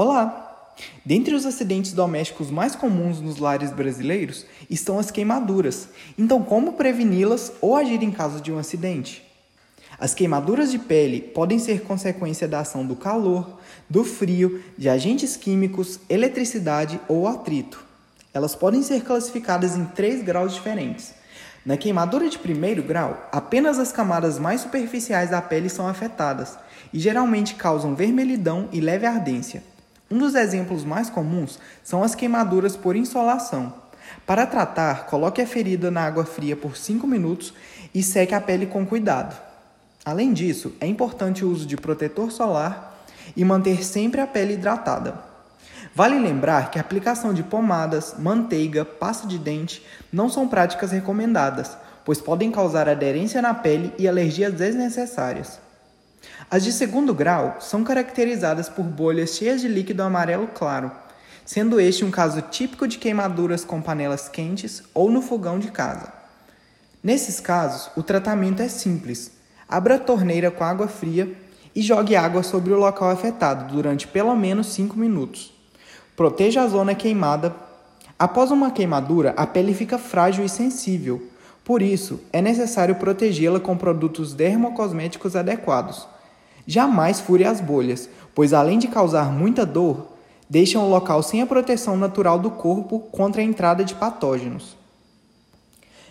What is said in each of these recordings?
Olá! Dentre os acidentes domésticos mais comuns nos lares brasileiros estão as queimaduras. Então, como preveni-las ou agir em caso de um acidente? As queimaduras de pele podem ser consequência da ação do calor, do frio, de agentes químicos, eletricidade ou atrito. Elas podem ser classificadas em três graus diferentes. Na queimadura de primeiro grau, apenas as camadas mais superficiais da pele são afetadas e geralmente causam vermelhidão e leve ardência. Um dos exemplos mais comuns são as queimaduras por insolação. Para tratar, coloque a ferida na água fria por 5 minutos e seque a pele com cuidado. Além disso, é importante o uso de protetor solar e manter sempre a pele hidratada. Vale lembrar que a aplicação de pomadas, manteiga, pasta de dente não são práticas recomendadas, pois podem causar aderência na pele e alergias desnecessárias. As de segundo grau são caracterizadas por bolhas cheias de líquido amarelo claro, sendo este um caso típico de queimaduras com panelas quentes ou no fogão de casa. Nesses casos, o tratamento é simples. Abra a torneira com água fria e jogue água sobre o local afetado durante pelo menos 5 minutos. Proteja a zona queimada. Após uma queimadura, a pele fica frágil e sensível. Por isso, é necessário protegê-la com produtos dermocosméticos adequados Jamais fure as bolhas, pois além de causar muita dor, deixam o local sem a proteção natural do corpo contra a entrada de patógenos.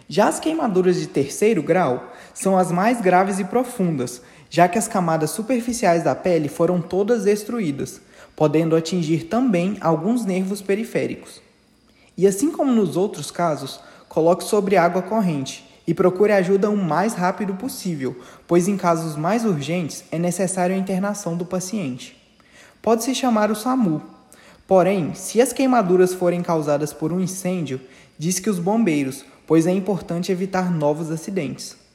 Já as queimaduras de terceiro grau são as mais graves e profundas, já que as camadas superficiais da pele foram todas destruídas, podendo atingir também alguns nervos periféricos. E assim como nos outros casos, coloque sobre água corrente, e procure ajuda o mais rápido possível, pois em casos mais urgentes é necessário a internação do paciente. Pode-se chamar o SAMU. Porém, se as queimaduras forem causadas por um incêndio, diz que os bombeiros, pois é importante evitar novos acidentes.